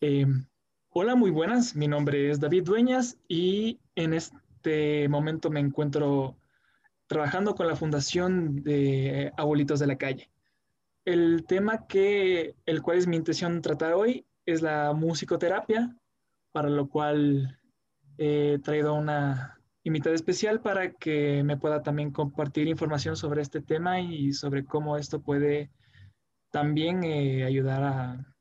Eh, hola, muy buenas. Mi nombre es David Dueñas y en este momento me encuentro trabajando con la Fundación de Abuelitos de la Calle. El tema que, el cual es mi intención tratar hoy es la musicoterapia, para lo cual he traído una invitada especial para que me pueda también compartir información sobre este tema y sobre cómo esto puede también eh, ayudar a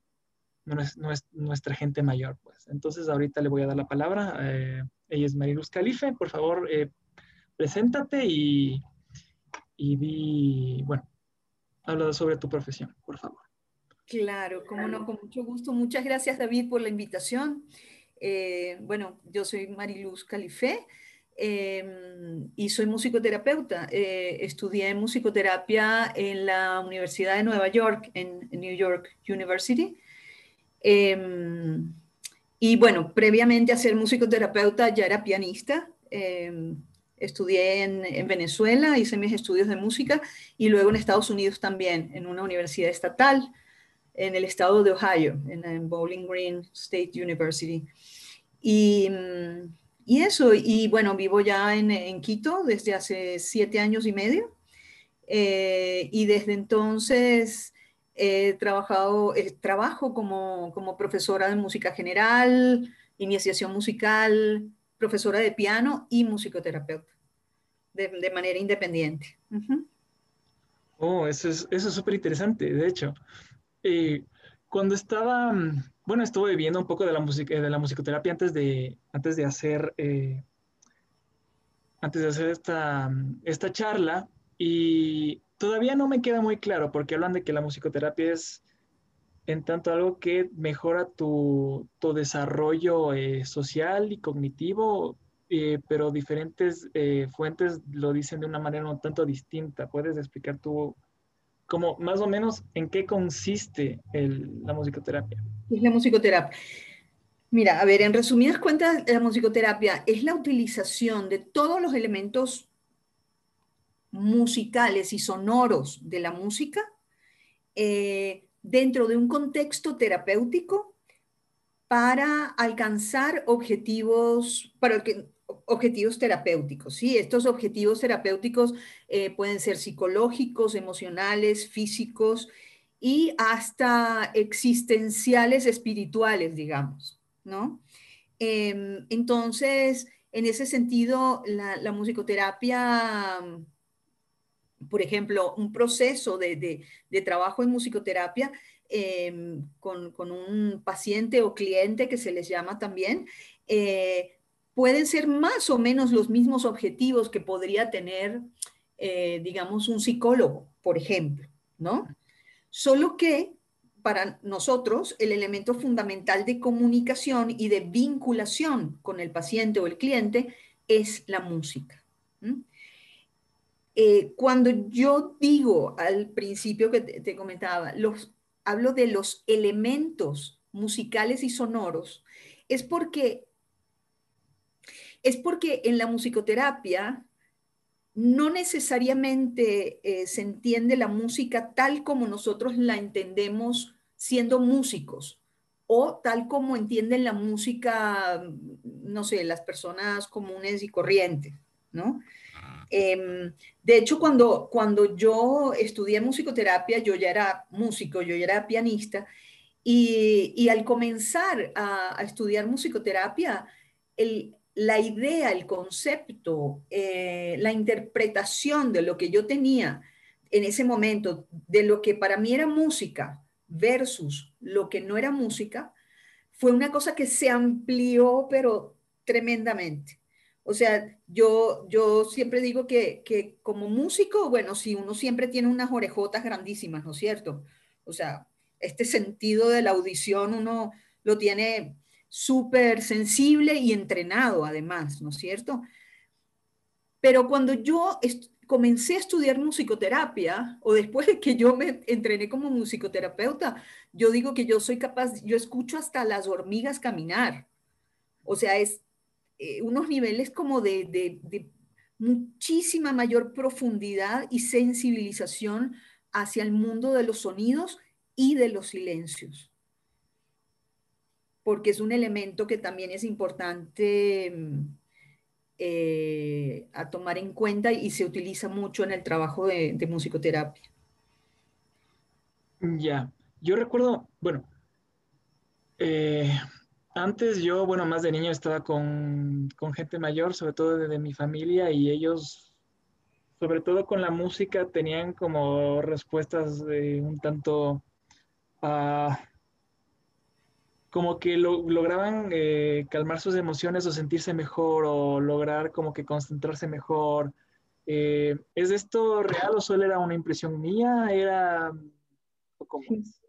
nuestra, gente mayor. Pues. Entonces ahorita le voy a dar la palabra. Eh, ella es Mariluz Calife. Por favor, eh, preséntate y, y di, bueno, habla sobre tu profesión, por favor. Claro, como no, con mucho gusto. Muchas gracias, David, por la invitación. bueno, yo soy Mariluz Calife. Em, y soy musicoterapeuta. Eh, estudié musicoterapia en la Universidad de Nueva York, en, New York University. Em, y bueno, previamente a ser musicoterapeuta ya era pianista. Em, estudié en, Venezuela, hice mis estudios de música y luego en Estados Unidos también, en una universidad estatal en el estado de Ohio, en, en Bowling Green State University. Y y eso, y bueno, vivo ya en, Quito desde hace siete años y medio. Eh, y desde entonces he trabajado, trabajo como, como, profesora de música general, iniciación musical, profesora de piano y musicoterapeuta, de, manera independiente. Oh, eso es súper interesante, de hecho. Eh, cuando estaba mm, bueno, estuve viendo un poco de la, música, de la musicoterapia antes de, antes de hacer, eh, antes de hacer esta, esta charla y todavía no me queda muy claro porque hablan de que la musicoterapia es en tanto algo que mejora tu, tu desarrollo eh, social y cognitivo, eh, pero diferentes fuentes lo dicen de una manera un tanto distinta. ¿Puedes explicar tú como más o menos en qué consiste la musicoterapia? es la musicoterapia? Mira, a ver, en resumidas cuentas, la musicoterapia es la utilización de todos los elementos musicales y sonoros de la música eh, dentro de un contexto terapéutico para alcanzar objetivos, para que, objetivos terapéuticos. ¿sí? Estos objetivos terapéuticos eh, pueden ser psicológicos, emocionales, físicos, y hasta existenciales espirituales, digamos, ¿no? Em, entonces, en ese sentido, la, musicoterapia, por ejemplo, un proceso de, trabajo en musicoterapia em, con, un paciente o cliente que se les llama también, eh, pueden ser más o menos los mismos objetivos que podría tener, eh, digamos, un psicólogo, por ejemplo, ¿no? Solo que para nosotros el elemento fundamental de comunicación y de vinculación con el paciente o el cliente es la música. Eh, cuando yo digo al principio que te, comentaba, los, hablo de los elementos musicales y sonoros, es porque, es porque en la musicoterapia no necesariamente eh, se entiende la música tal como nosotros la entendemos siendo músicos o tal como entienden la música, no sé, las personas comunes y corrientes, ¿no? Em, de hecho, cuando, cuando yo estudié musicoterapia, yo ya era músico, yo ya era pianista, y, al comenzar a, a estudiar musicoterapia, el, la idea, el concepto, eh, la interpretación de lo que yo tenía en ese momento, de lo que para mí era música versus lo que no era música, fue una cosa que se amplió, pero tremendamente. O sea, yo, yo siempre digo que, que como músico, bueno, sí, uno siempre tiene unas orejotas grandísimas, ¿no es cierto? O sea, este sentido de la audición uno lo tiene súper sensible y entrenado además, ¿no es cierto? Pero cuando yo comencé a estudiar musicoterapia, o después de que yo me entrené como musicoterapeuta, yo digo que yo soy capaz, yo escucho hasta las hormigas caminar. O sea, es eh, unos niveles como de, de muchísima mayor profundidad y sensibilización hacia el mundo de los sonidos y de los silencios. porque es un elemento que también es importante mm, eh, a tomar en cuenta y se utiliza mucho en el trabajo de, musicoterapia. Ya, yo recuerdo, bueno, eh, antes yo, bueno, más de niño estaba con, gente mayor, sobre todo de, mi familia, y ellos, sobre todo con la música, tenían como respuestas un tanto... Uh, como que lograban eh, calmar sus emociones o sentirse mejor o lograr como que concentrarse mejor. Eh, ¿Es esto real o solo era una impresión mía? ¿Era como es?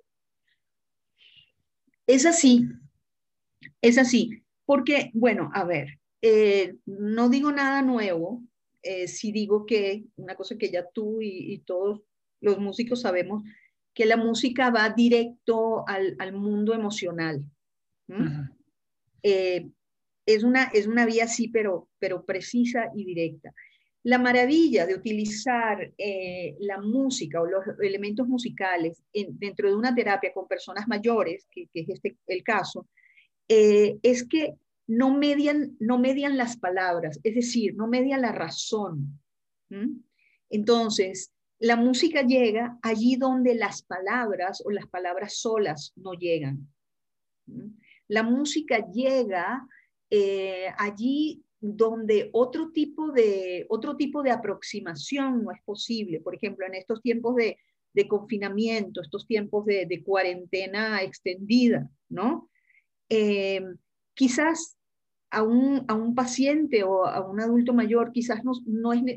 Es así, es así, porque, bueno, a ver, eh, no digo nada nuevo, si digo que una cosa que ya tú y, todos los músicos sabemos, que la música va directo al, al mundo emocional. Eh, es, una, es una vía sí, pero, pero precisa y directa. La maravilla de utilizar eh, la música o los elementos musicales dentro de una terapia con personas mayores, que, es este el caso, eh, es que no median, no median las palabras, es decir, no median la razón. Entonces, la música llega allí donde las palabras o las palabras solas no llegan. La música llega eh, allí donde otro tipo, de, otro tipo de aproximación no es posible. Por ejemplo, en estos tiempos de, confinamiento, estos tiempos de, cuarentena extendida, ¿no? Eh, quizás a un, paciente o a un adulto mayor quizás no,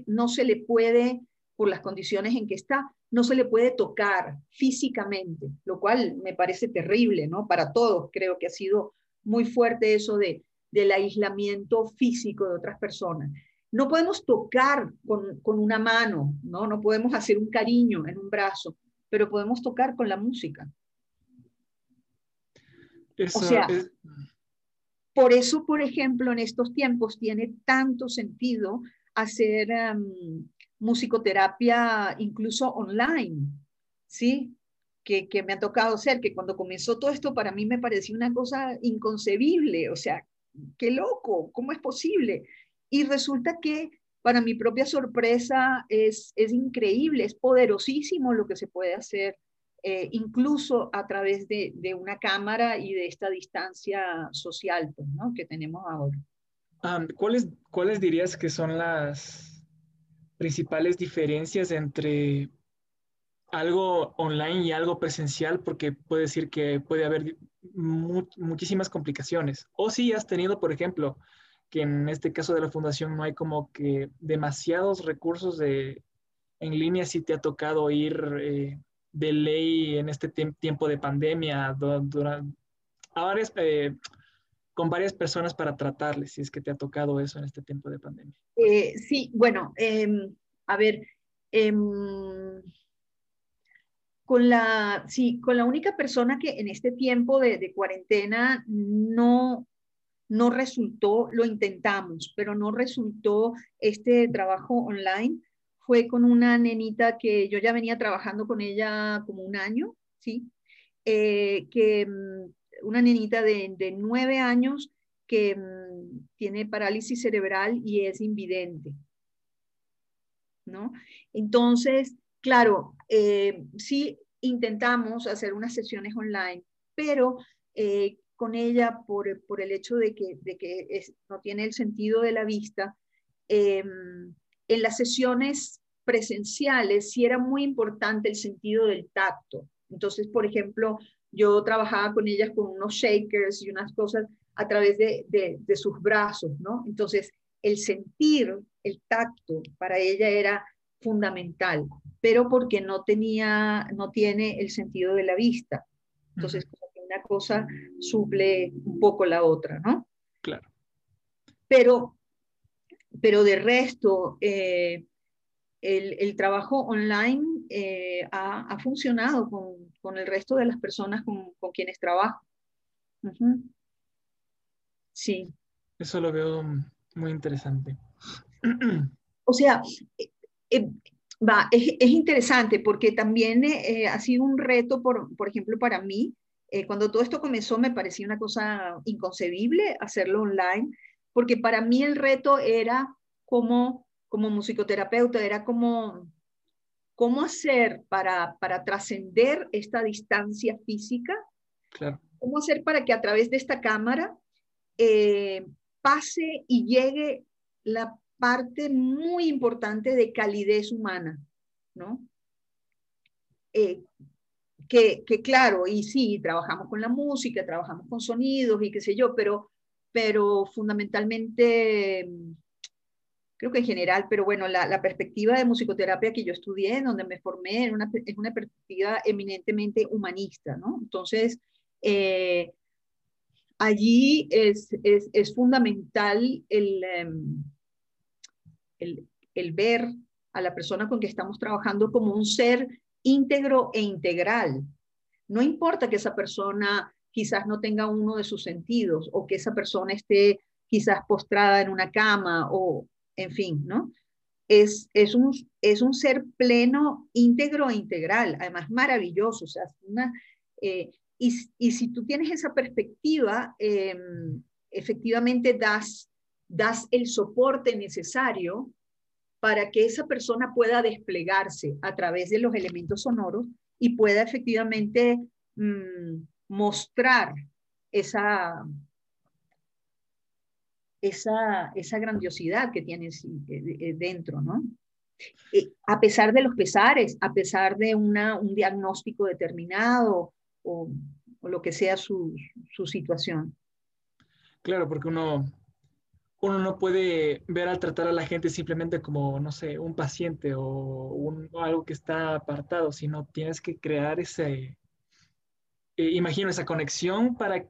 no, se le puede, por las condiciones en que está, no se le puede tocar físicamente, lo cual me parece terrible, ¿no? Para todos creo que ha sido muy fuerte eso de, del aislamiento físico de otras personas. No podemos tocar con, una mano, ¿no? No podemos hacer un cariño en un brazo, pero podemos tocar con la música. O sea, por eso, por ejemplo, en estos tiempos tiene tanto sentido hacer musicoterapia incluso online, ¿sí? Que, me ha tocado hacer, que cuando comenzó todo esto para mí me pareció una cosa inconcebible, o sea, qué loco, ¿cómo es posible? Y resulta que para mi propia sorpresa es, es increíble, es poderosísimo lo que se puede hacer, eh, incluso a través de, una cámara y de esta distancia social pues, que tenemos ahora. ¿cuáles, ¿Cuáles dirías que son las, principales diferencias entre algo online y algo presencial, porque puede decir que puede haber muchísimas complicaciones. O si has tenido, por ejemplo, que en este caso de la fundación no hay como que demasiados recursos de, en línea, si te ha tocado ir eh, de ley en este tiempo de pandemia a varias, eh, con varias personas para tratarles, si es que te ha tocado eso en este tiempo de pandemia. Eh, sí, bueno, em, a ver, em, con, la, sí, con la única persona que en este tiempo de, cuarentena no, no resultó, lo intentamos, pero no resultó este trabajo online, fue con una nenita que yo ya venía trabajando con ella como un año, ¿sí? Eh, que mm, una nenita de, nueve años que mm, tiene parálisis cerebral y es invidente. ¿no? Entonces, claro, eh, sí intentamos hacer unas sesiones online, pero eh, con ella, por, el hecho de que, de que no tiene el sentido de la vista, em, en las sesiones presenciales sí era muy importante el sentido del tacto. Entonces, por ejemplo, yo trabajaba con ellas con unos shakers y unas cosas a través de, sus brazos, ¿no? Entonces, el sentir, el tacto, para ella era fundamental, pero porque no tenía, no tiene el sentido de la vista. Entonces, una cosa suple un poco la otra, ¿no? Claro. Pero, pero de resto, eh, el, trabajo online eh, ha, funcionado con, el resto de las personas con, quienes trabajo. Sí. Eso lo veo muy interesante. O sea, eh, eh, va, es, interesante porque también ha sido un reto, por, por ejemplo, para mí, Eh, cuando todo esto comenzó me parecía una cosa inconcebible hacerlo online, porque para mí el reto era como, como musicoterapeuta, era como cómo hacer para, para trascender esta distancia física, claro. cómo hacer para que a través de esta cámara eh, pase y llegue la parte muy importante de calidez humana, ¿no? Eh, que, que, claro, y sí, trabajamos con la música, trabajamos con sonidos y qué sé yo, pero, pero fundamentalmente, creo que en general, pero bueno, la, perspectiva de musicoterapia que yo estudié, donde me formé, una, es una perspectiva eminentemente humanista, ¿no? Entonces, eh, allí es, es, es, fundamental el, em, el, el ver a la persona con que estamos trabajando como un ser íntegro e integral. No importa que esa persona quizás no tenga uno de sus sentidos o que esa persona esté quizás postrada en una cama o, en fin, ¿no? Es, es, un, es un ser pleno, íntegro e integral, además maravilloso. O sea, una, eh, y, y, si tú tienes esa perspectiva, eh, efectivamente das, das el soporte necesario para que esa persona pueda desplegarse a través de los elementos sonoros y pueda efectivamente mmm, mostrar esa, esa, esa grandiosidad que tiene dentro, ¿no? A pesar de los pesares, a pesar de una, un diagnóstico determinado o, o lo que sea su, su situación. Claro, porque uno uno no puede ver al tratar a la gente simplemente como, no sé, un paciente o, un, algo que está apartado, sino tienes que crear ese, eh, imagino, esa conexión para,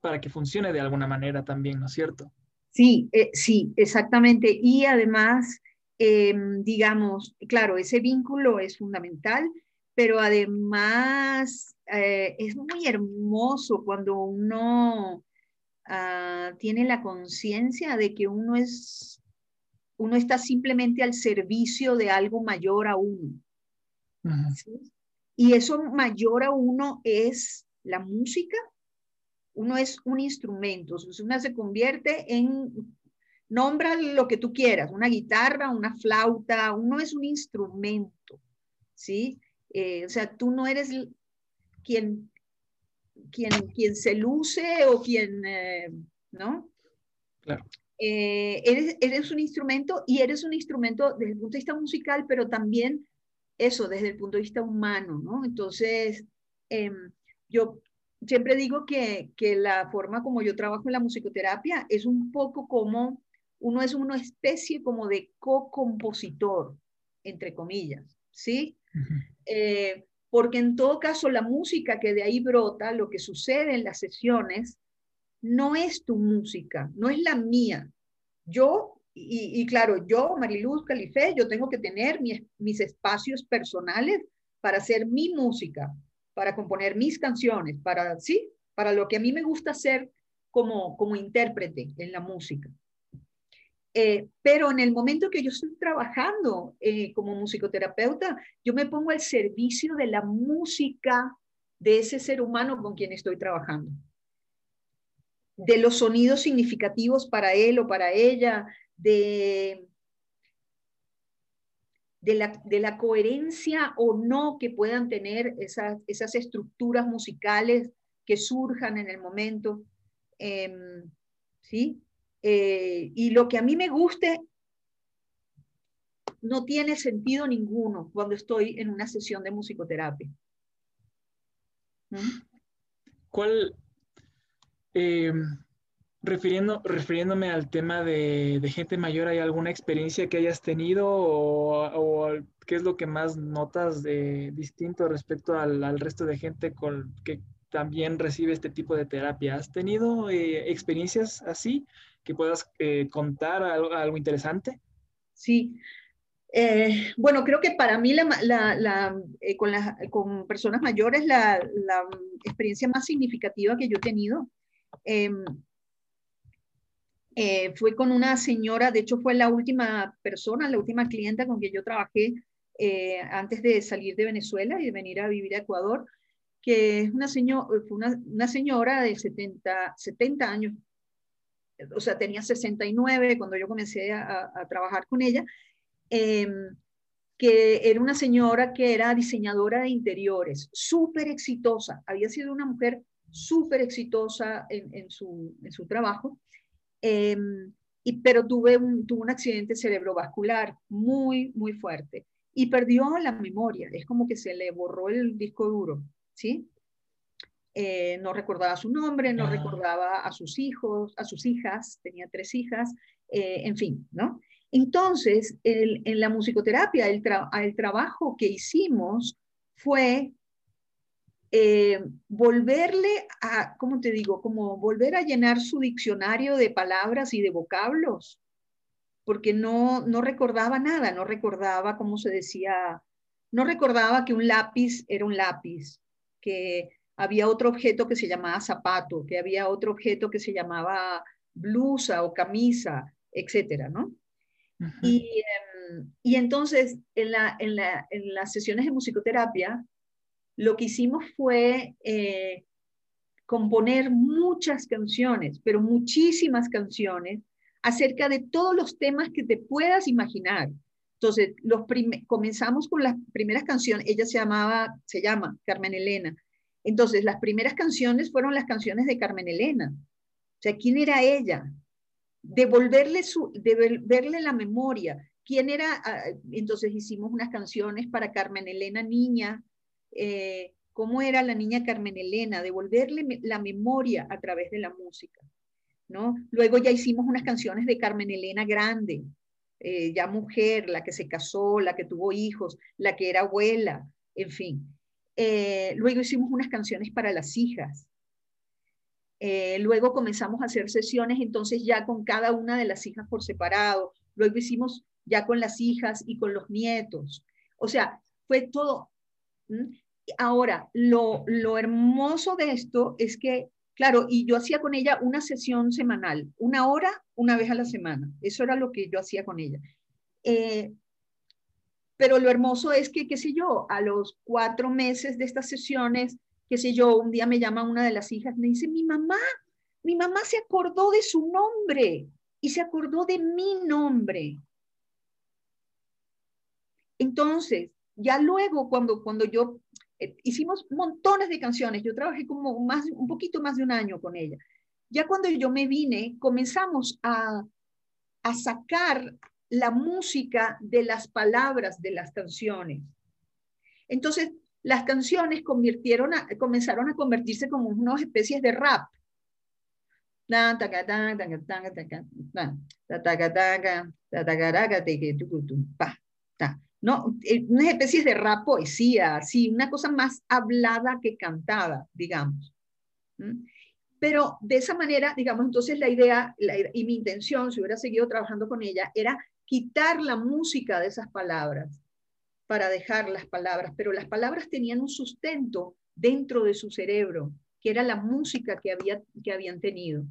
para que funcione de alguna manera también, ¿no es cierto? Sí, eh, sí, exactamente. Y además, eh, digamos, claro, ese vínculo es fundamental, pero además eh, es muy hermoso cuando uno uh, tiene la conciencia de que uno es, uno está simplemente al servicio de algo mayor a uno. ¿sí? Y eso mayor a uno es la música. Uno es un instrumento, uno se convierte en, nombra lo que tú quieras, una guitarra, una flauta, uno es un instrumento, ¿sí? Eh, o sea, tú no eres quien quien, quien se luce o quien, eh, ¿no? Claro. Eh, eres, eres, un instrumento y eres un instrumento desde el punto de vista musical, pero también eso, desde el punto de vista humano, ¿no? Entonces, eh, yo siempre digo que, que, la forma como yo trabajo en la musicoterapia es un poco como, uno es una especie como de co-compositor, entre comillas, ¿sí? Uh -huh porque en todo caso la música que de ahí brota, lo que sucede en las sesiones, no es tu música, no es la mía. Yo, y, y claro, yo, Mariluz Califé, yo tengo que tener mis, mis espacios personales para hacer mi música, para componer mis canciones, para, sí, para lo que a mí me gusta hacer como, como intérprete en la música. Eh, pero en el momento que yo estoy trabajando eh, como musicoterapeuta, yo me pongo al servicio de la música de ese ser humano con quien estoy trabajando. De los sonidos significativos para él o para ella, de, de, la, de la coherencia o no que puedan tener esas, esas estructuras musicales que surjan en el momento. Eh, ¿Sí? Eh, y lo que a mí me guste no tiene sentido ninguno cuando estoy en una sesión de musicoterapia. ¿Mm? ¿Cuál, eh, refiriendo, refiriéndome al tema de, de, gente mayor, ¿hay alguna experiencia que hayas tenido o, o, qué es lo que más notas de distinto respecto al, al resto de gente con, que también recibe este tipo de terapia? ¿Has tenido eh, experiencias así? que puedas eh, contar algo, algo, interesante? Sí. Eh, bueno, creo que para mí la, la, la, eh, con, con, personas mayores la, experiencia más significativa que yo he tenido em, eh, fue con una señora, de hecho fue la última persona, la última clienta con quien yo trabajé antes de salir de Venezuela y de venir a vivir a Ecuador. que es una, señor, una, una señora de 70, 70 años, o sea, tenía 69 cuando yo comencé a, trabajar con ella, eh, que era una señora que era diseñadora de interiores, súper exitosa, había sido una mujer súper exitosa en, en, su, en, su, trabajo, eh, y, pero tuve un, tuvo un accidente cerebrovascular muy, muy fuerte y perdió la memoria, es como que se le borró el disco duro, ¿sí? Eh, no recordaba su nombre, no ah. recordaba a sus hijos, a sus hijas, tenía tres hijas, eh, en fin, ¿no? Entonces, el, en la musicoterapia, el, el, trabajo que hicimos fue eh, volverle a, ¿cómo te digo? Como volver a llenar su diccionario de palabras y de vocablos, porque no, no recordaba nada, no recordaba cómo se decía, no recordaba que un lápiz era un lápiz, que había otro objeto que se llamaba zapato, que había otro objeto que se llamaba blusa o camisa, etcétera, ¿no? y, em, y, entonces, en, la, en, la, en, las sesiones de musicoterapia, lo que hicimos fue eh, componer muchas canciones, pero muchísimas canciones, acerca de todos los temas que te puedas imaginar. Entonces, los comenzamos con las primeras canciones, ella se llamaba, se llama Carmen Elena. Entonces, las primeras canciones fueron las canciones de Carmen Elena. O sea, ¿quién era ella? devolverle, su, devolverle la memoria. ¿Quién era? Ah, entonces hicimos unas canciones para Carmen Elena Niña. Eh, ¿Cómo era la niña Carmen Elena? Devolverle la memoria a través de la música. ¿no? Luego ya hicimos unas canciones de Carmen Elena Grande, eh, ya mujer, la que se casó, la que tuvo hijos, la que era abuela, en fin. Eh, luego hicimos unas canciones para las hijas, eh, luego comenzamos a hacer sesiones entonces ya con cada una de las hijas por separado. Luego hicimos ya con las hijas y con los nietos. O sea, fue todo. Ahora, lo, lo hermoso de esto es que, claro, y yo hacía con ella una sesión semanal, una hora, una vez a la semana. Eso era lo que yo hacía con ella. Eh, pero lo hermoso es que, qué sé yo, a los cuatro meses de estas sesiones, qué sé yo, un día me llama una de las hijas, me dice, mi mamá, mi mamá se acordó de su nombre y se acordó de mi nombre. Entonces, ya luego cuando, cuando yo eh, hicimos montones de canciones, yo trabajé como más, un poquito más de un año con ella. Ya cuando yo me vine, comenzamos a, a sacar la música de las palabras de las canciones. Entonces, las canciones convirtieron comenzaron a convertirse como unas especies de rap. ¿No? Unas especies de rap poesía, así, una cosa más hablada que cantada, digamos. Pero de esa manera, digamos, entonces la idea y mi intención, si hubiera seguido trabajando con ella, era quitar la música de esas palabras para dejar las palabras, pero las palabras tenían un sustento dentro de su cerebro, que era la música que, había, que habían tenido.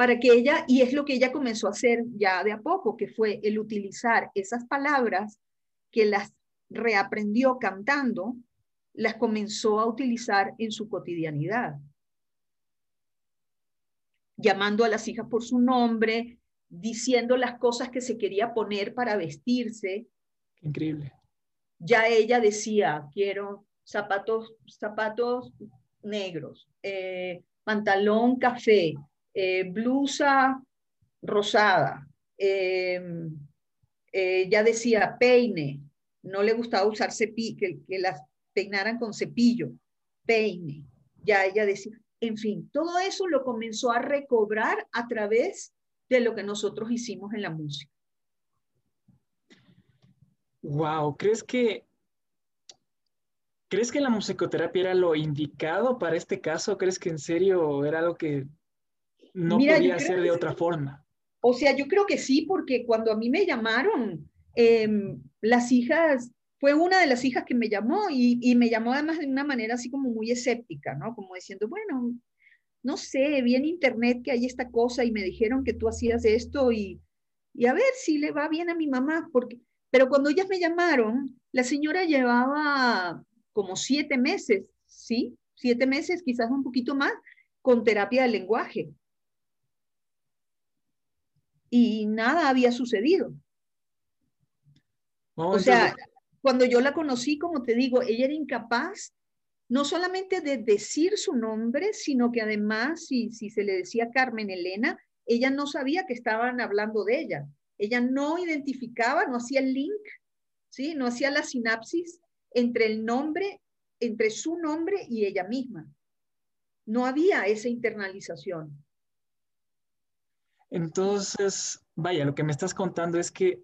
Para que ella, y es lo que ella comenzó a hacer ya de a poco, que fue el utilizar esas palabras que las reaprendió cantando, las comenzó a utilizar en su cotidianidad. Llamando a las hijas por su nombre, diciendo las cosas que se quería poner para vestirse, Increíble. Ya ella decía, quiero zapatos, zapatos negros, eh, pantalón café, eh, blusa rosada. Em, eh, ya decía peine, no le gustaba usar cepillo, que, que las peinaran con cepillo, peine. Ya ella decía, en fin, todo eso lo comenzó a recobrar a través de lo que nosotros hicimos en la música. Wow, ¿crees que ¿Crees que la musicoterapia era lo indicado para este caso? ¿Crees que en serio era algo que no podía hacer de otra forma? O sea, yo creo que sí, porque cuando a mí me llamaron, em, las hijas, fue una de las hijas que me llamó y, y, me llamó además de una manera así como muy escéptica, ¿no? Como diciendo, bueno, no sé, vi en internet que hay esta cosa y me dijeron que tú hacías esto y, y a ver si le va bien a mi mamá, porque pero cuando ellas me llamaron, la señora llevaba como siete meses, ¿sí? Siete meses, quizás un poquito más, con terapia del lenguaje. Y nada había sucedido. o sea, cuando yo la conocí, como te digo, ella era incapaz no solamente de decir su nombre, sino que además, si, si se le decía Carmen Elena, ella no sabía que estaban hablando de ella. Ella no identificaba, no hacía el link, ¿sí? no hacía la sinapsis entre el nombre, entre su nombre y ella misma. No había esa internalización. Entonces, vaya, lo que me estás contando es que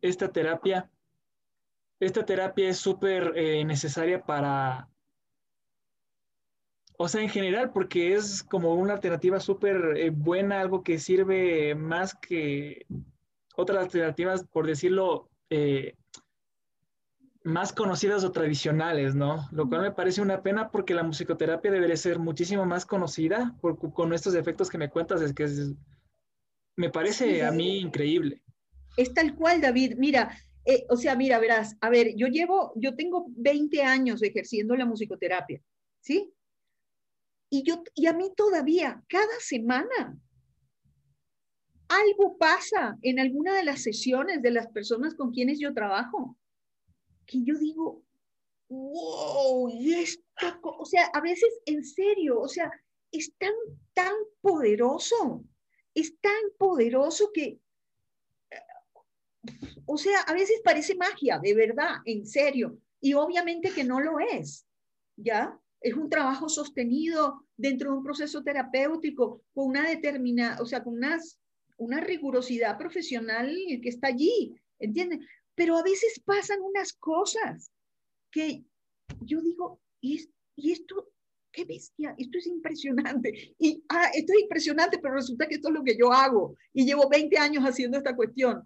esta terapia, esta terapia es súper eh, necesaria para o sea, en general, porque es como una alternativa súper eh, buena, algo que sirve más que otras alternativas, por decirlo, eh, más conocidas o tradicionales, ¿no? Lo cual me parece una pena porque la musicoterapia debería ser muchísimo más conocida con estos efectos que me cuentas, es que me parece a mí increíble. Es tal cual, David. Mira, eh, o sea, mira, verás, a ver, yo llevo, yo tengo 20 años ejerciendo la musicoterapia, ¿sí? Y, yo, y a mí todavía, cada semana, algo pasa en alguna de las sesiones de las personas con quienes yo trabajo, que yo digo, wow, y esto, o sea, a veces en serio, o sea, es tan, tan poderoso, es tan poderoso que, o sea, a veces parece magia, de verdad, en serio, y obviamente que no lo es, ¿ya? es un trabajo sostenido dentro de un proceso terapéutico con una determinada, o sea, con unas, una rigurosidad profesional que está allí, ¿entiendes? Pero a veces pasan unas cosas que yo digo, ¿y, y esto qué bestia, esto es impresionante. Y, ah, esto es impresionante, pero resulta que esto es lo que yo hago y llevo 20 años haciendo esta cuestión.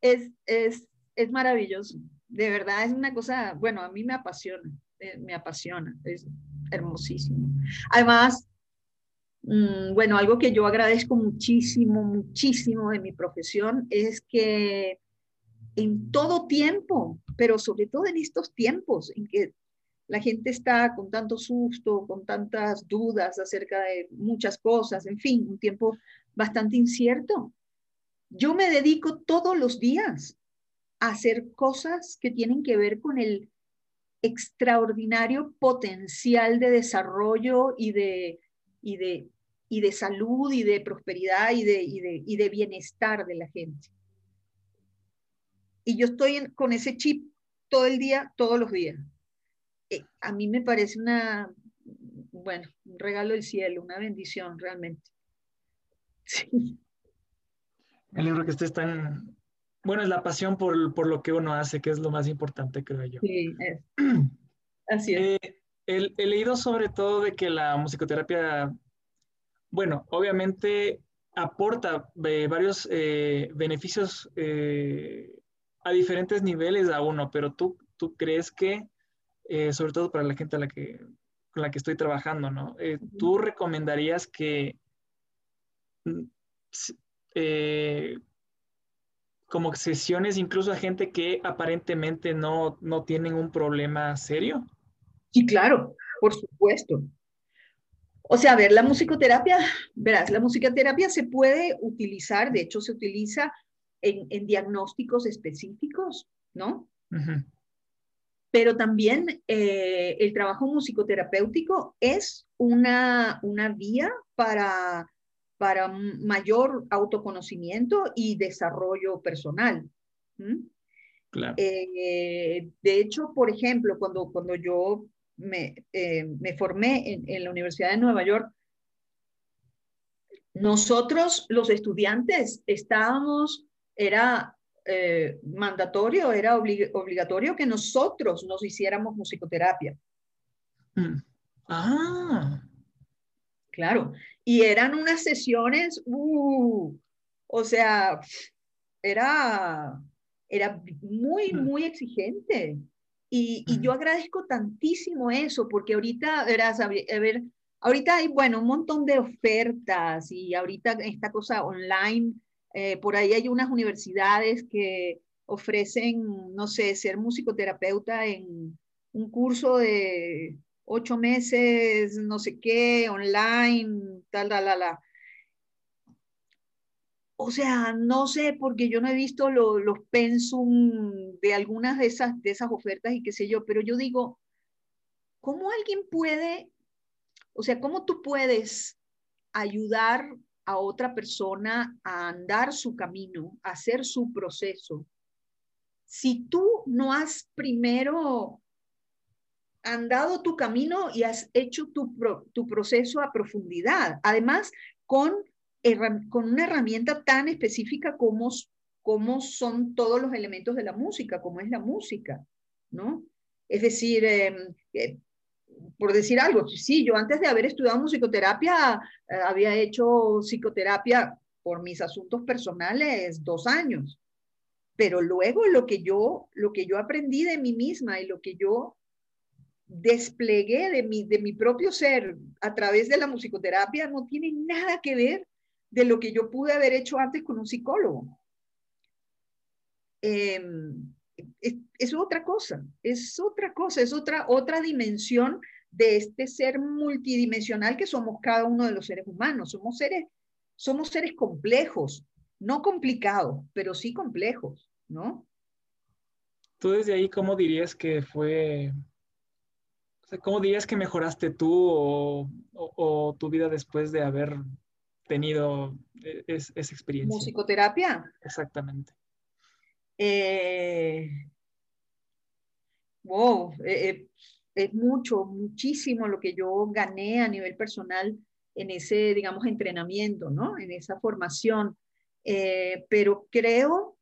Es, es, es maravilloso, de verdad, es una cosa, bueno, a mí me apasiona. Eh, me apasiona, es hermosísimo. Además, mm, bueno, algo que yo agradezco muchísimo, muchísimo de mi profesión es que en todo tiempo, pero sobre todo en estos tiempos en que la gente está con tanto susto, con tantas dudas acerca de muchas cosas, en fin, un tiempo bastante incierto. Yo me dedico todos los días a hacer cosas que tienen que ver con el extraordinario potencial de desarrollo y de, y de, y de salud y de prosperidad y de, y de, bienestar de la gente. Y yo estoy con ese chip todo el día, todos los días. Eh, a mí me parece una, bueno, un regalo del cielo, una bendición realmente. Sí. Me alegro que estés tan, bueno, es la pasión por, lo que uno hace, que es lo más importante, creo yo. Sí, así es. Eh, he, leído sobre todo de que la musicoterapia, bueno, obviamente aporta eh, varios eh, beneficios a diferentes niveles a uno, pero tú, tú crees que, sobre todo para la gente a la que, con la que estoy trabajando, ¿no? ¿Tú recomendarías que mm, como sesiones incluso a gente que aparentemente no, no tienen un problema serio? Sí, claro, por supuesto. O sea, a ver, la musicoterapia, verás, la musicoterapia se puede utilizar, de hecho se utiliza en, diagnósticos específicos, ¿no? Pero también eh, el trabajo musicoterapéutico es una, una vía para para mayor autoconocimiento y desarrollo personal. Eh, de hecho, por ejemplo, cuando, cuando yo me, eh, me formé en, en, la Universidad de Nueva York, nosotros, los estudiantes, estábamos, era eh, mandatorio, era obligatorio que nosotros nos hiciéramos musicoterapia. Mm. Ah. Claro, y eran unas sesiones, uh, o sea, era, era muy, mm. muy exigente. Y, y, yo agradezco tantísimo eso, porque ahorita, verás, a ver, ahorita hay, bueno, un montón de ofertas y ahorita esta cosa online, eh, por ahí hay unas universidades que ofrecen, no sé, ser musicoterapeuta en, un curso de ocho meses, no sé qué, online, tal, tal, tal. O sea, no sé, porque yo no he visto los pensum de algunas de esas, de esas ofertas y qué sé yo, pero yo digo, ¿cómo alguien puede, o sea, cómo tú puedes ayudar a otra persona a andar su camino, a hacer su proceso? Si tú no has primero andado tu camino y has hecho tu, tu proceso a profundidad, además con con una herramienta tan específica como, como son todos los elementos de la música, como es la música, ¿no? Es decir, em, eh, por decir algo, sí, yo antes de haber estudiado musicoterapia eh, había hecho psicoterapia por mis asuntos personales dos años, pero luego lo que yo, lo que yo aprendí de mí misma y lo que yo desplegué de mi, de mi propio ser a través de la musicoterapia no tiene nada que ver de lo que yo pude haber hecho antes con un psicólogo. Em, es, otra cosa, es otra cosa, es otra, otra dimensión de este ser multidimensional que somos cada uno de los seres humanos. Somos seres, somos seres complejos, no complicados, pero sí complejos, ¿no? Tú desde ahí, ¿cómo dirías que fue, cómo dirías que mejoraste tú o tu vida después de haber tenido eh, esa experiencia. Musicoterapia. Exactamente. Eh, wow, eh, es mucho, muchísimo lo que yo gané a nivel personal en ese, digamos, entrenamiento, ¿no? En esa formación. pero creo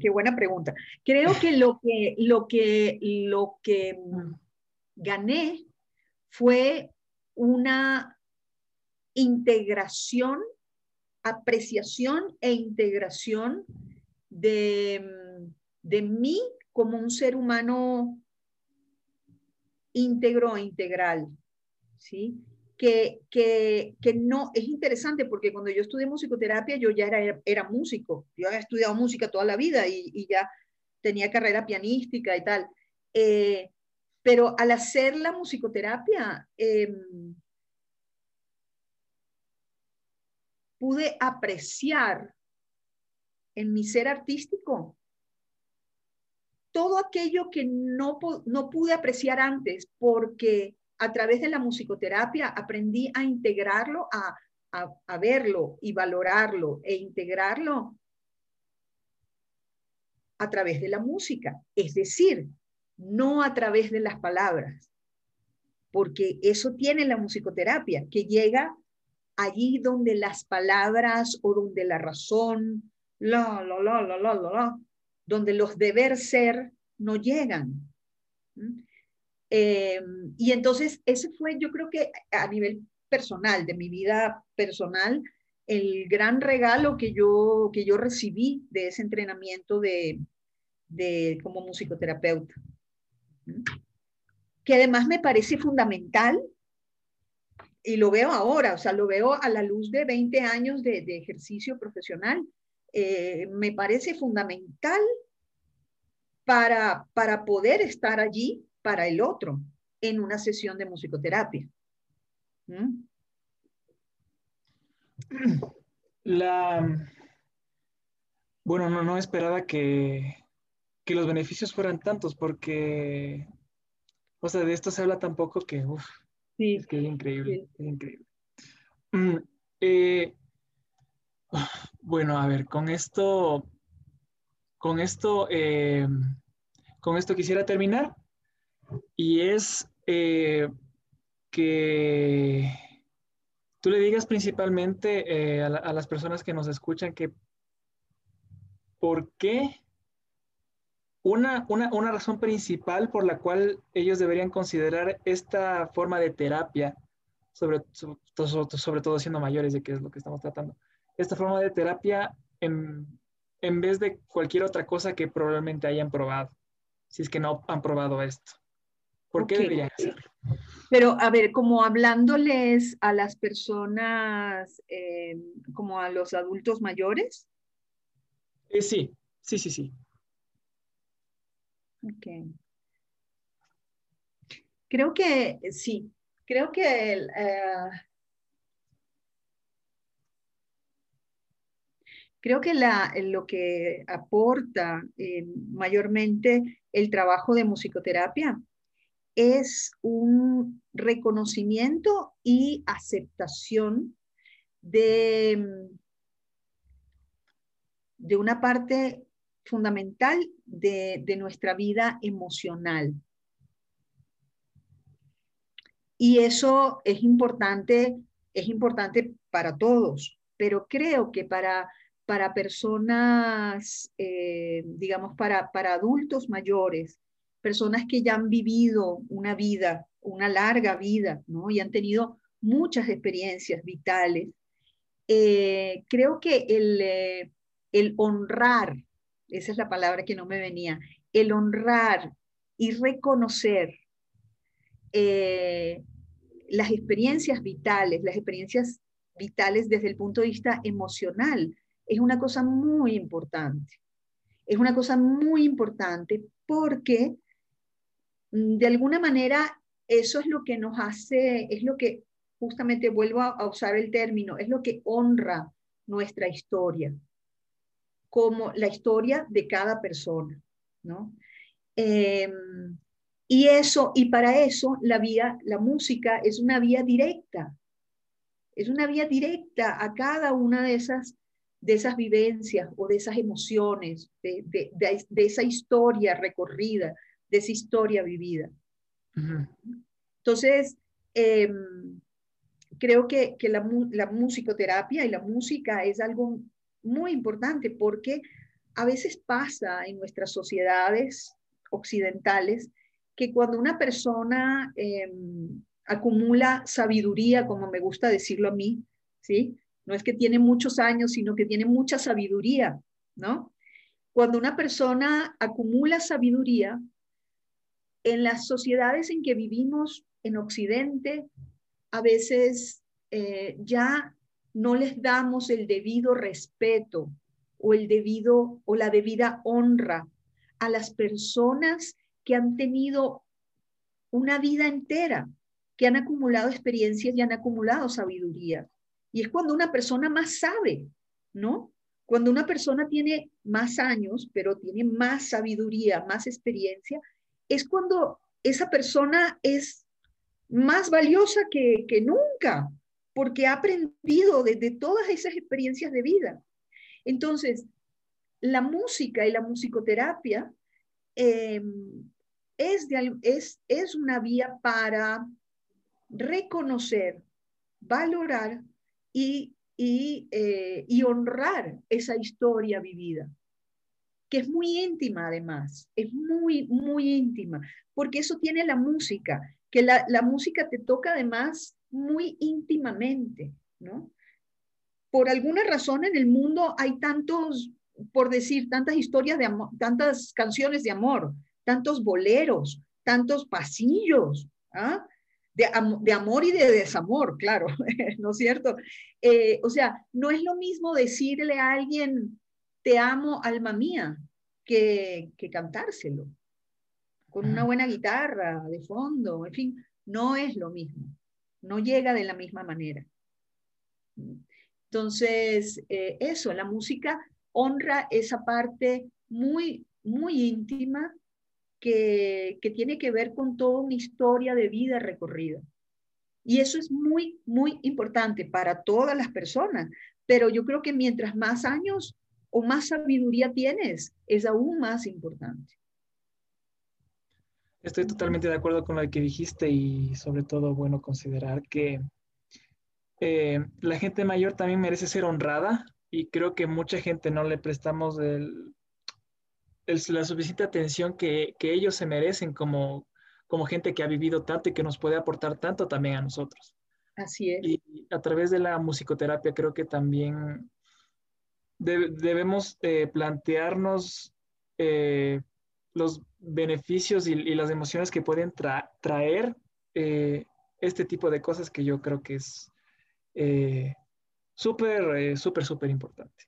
qué buena pregunta. Creo que lo que, lo que, lo que mm gané fue una integración, apreciación e integración de, de mí como un ser humano íntegro e integral, ¿sí? Que, que, que, no, es interesante porque cuando yo estudié musicoterapia yo ya era, era músico, yo había estudiado música toda la vida y, ya tenía carrera pianística y tal. Eh, pero al hacer la musicoterapia, em, pude apreciar en mi ser artístico todo aquello que no, no pude apreciar antes, porque a través de la musicoterapia aprendí a integrarlo, a, a verlo y valorarlo e integrarlo a través de la música. Es decir, no a través de las palabras, porque eso tiene la musicoterapia, que llega allí donde las palabras o donde la razón, la, la, la, la, la, la, donde los deber ser no llegan. Em, y entonces ese fue, yo creo que a nivel personal, de mi vida personal, el gran regalo que yo, que yo recibí de ese entrenamiento de, de como musicoterapeuta. Que además me parece fundamental y lo veo ahora, o sea, lo veo a la luz de 20 años de, ejercicio profesional, eh, me parece fundamental para, para poder estar allí para el otro en una sesión de musicoterapia. ¿Mm? La, bueno, no, no esperaba que, que los beneficios fueran tantos, porque, o sea, de esto se habla tan poco que, sí, es que es increíble, es increíble. Mm, eh, bueno, a ver, con esto, con esto, eh, con esto quisiera terminar, y es eh, que tú le digas principalmente a, a las personas que nos escuchan que por qué una, una, razón principal por la cual ellos deberían considerar esta forma de terapia, sobre, sobre, todo siendo mayores, de que es lo que estamos tratando, esta forma de terapia en, en vez de cualquier otra cosa que probablemente hayan probado, si es que no han probado esto. ¿Por qué deberían hacerlo? Pero, a ver, como hablándoles a las personas, eh, como a los adultos mayores. Eh, sí, Sí, sí, sí. Ok. Creo que sí, creo que el, eh, creo que la, lo que aporta eh, mayormente el trabajo de musicoterapia es un reconocimiento y aceptación de, de una parte fundamental de, nuestra vida emocional. Y eso es importante, es importante para todos, pero creo que para, para personas, eh, digamos, para, para adultos mayores, personas que ya han vivido una vida, una larga vida, ¿no? Y han tenido muchas experiencias vitales. Eh, creo que el, eh, el honrar, esa es la palabra que no me venía, el honrar y reconocer eh, las experiencias vitales, las experiencias vitales desde el punto de vista emocional, es una cosa muy importante. Es una cosa muy importante porque Mm, de alguna manera, eso es lo que nos hace, es lo que, justamente vuelvo a, usar el término, es lo que honra nuestra historia, como la historia de cada persona, ¿no? Em, y eso, y para eso la vía, la música es una vía directa, es una vía directa a cada una de esas, de esas vivencias o de esas emociones, de, de esa historia recorrida, de esa historia vivida. Entonces, em, creo que, la, musicoterapia y la música es algo muy importante porque a veces pasa en nuestras sociedades occidentales que cuando una persona em, acumula sabiduría, como me gusta decirlo a mí, ¿sí? No es que tiene muchos años, sino que tiene mucha sabiduría, ¿no? Cuando una persona acumula sabiduría, en las sociedades en que vivimos en Occidente, a veces eh, ya no les damos el debido respeto o el debido o la debida honra a las personas que han tenido una vida entera, que han acumulado experiencias y han acumulado sabiduría. Y es cuando una persona más sabe, ¿no? Cuando una persona tiene más años, pero tiene más sabiduría, más experiencia, es cuando esa persona es más valiosa que, nunca, porque ha aprendido desde todas esas experiencias de vida. Entonces, la música y la musicoterapia em, es, es, es una vía para reconocer, valorar y, y, eh, y honrar esa historia vivida que es muy íntima además, es muy, muy íntima, porque eso tiene la música, que la, música te toca además muy íntimamente, ¿no? Por alguna razón en el mundo hay tantos, por decir, tantas historias de amor, tantas canciones de amor, tantos boleros, tantos pasillos, ¿ah? De, de, amor y de desamor, claro, ¿no es cierto? Eh, o sea, no es lo mismo decirle a alguien, te amo, alma mía, que, que cantárselo, con una buena guitarra de fondo, en fin, no es lo mismo, no llega de la misma manera. Entonces, eh, eso, la música honra esa parte muy, muy íntima que, que, tiene que ver con toda una historia de vida recorrida. Y eso es muy, muy importante para todas las personas, pero yo creo que mientras más años o más sabiduría tienes, es aún más importante. Estoy totalmente de acuerdo con lo que dijiste y sobre todo, bueno, considerar que eh, la gente mayor también merece ser honrada y creo que mucha gente no le prestamos la suficiente atención que, ellos se merecen como, como gente que ha vivido tanto y que nos puede aportar tanto también a nosotros. Así es. Y a través de la musicoterapia creo que también debemos eh, plantearnos eh, los beneficios y, las emociones que pueden traer eh, este tipo de cosas que yo creo que es súper, súper, súper importante.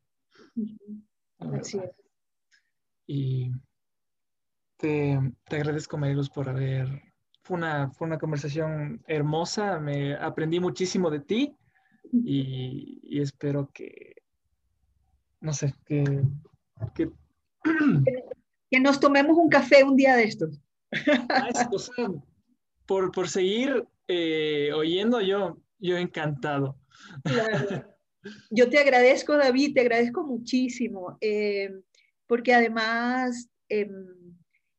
y te, te agradezco, Mariluz, por haber... Fue una, fue una conversación hermosa, me aprendí muchísimo de ti y, y espero que, no sé, que, que... que nos tomemos un café un día de estos. por, por seguir eh, oyendo, yo, yo encantado. Claro. Yo te agradezco, David, te agradezco muchísimo, eh, porque además, eh,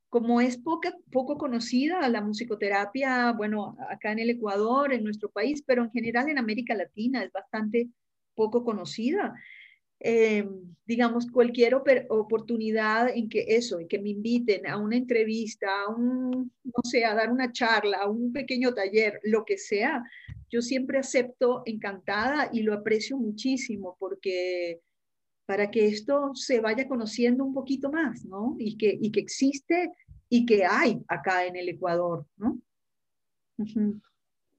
como es poca, poco conocida la musicoterapia, bueno, acá en el Ecuador, en nuestro país, pero en general en América Latina es bastante poco conocida. Eh, digamos, cualquier oportunidad en que eso, en que me inviten a una entrevista, a un, no sé, a dar una charla, a un pequeño taller, lo que sea, yo siempre acepto encantada y lo aprecio muchísimo porque para que esto se vaya conociendo un poquito más, ¿no? Y que, y que existe y que hay acá en el Ecuador, ¿no?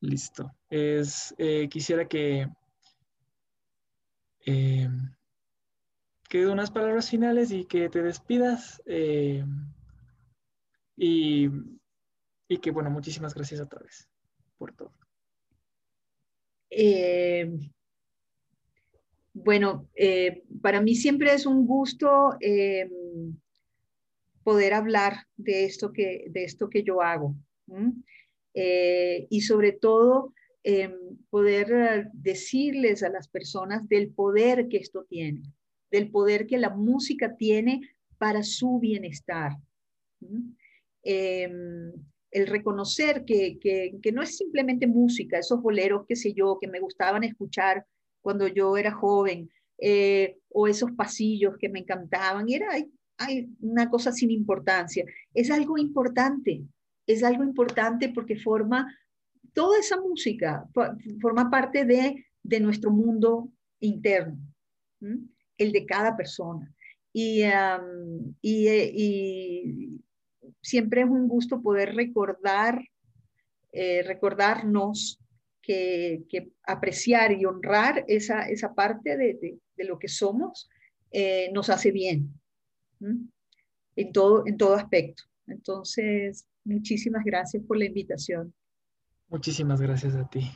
Listo. Es, eh, quisiera que eh, que unas palabras finales y que te despidas. Eh, y, que, bueno, muchísimas gracias otra vez por todo. Eh, bueno, eh, para mí siempre es un gusto poder hablar de esto que, de esto que yo hago. y sobre todo, poder decirles a las personas del poder que esto tiene del poder que la música tiene para su bienestar. Em, el reconocer que, no es simplemente música, esos boleros, qué sé yo, que me gustaban escuchar cuando yo era joven, eh, o esos pasillos que me encantaban, era hay, una cosa sin importancia. Es algo importante, es algo importante porque forma, toda esa música forma parte de, de nuestro mundo interno el de cada persona. Y, eh, y, siempre es un gusto poder recordar, eh, recordarnos que, apreciar y honrar esa, esa parte de, lo que somos eh, nos hace bien en, todo, en todo aspecto. Entonces, muchísimas gracias por la invitación. Muchísimas gracias a ti.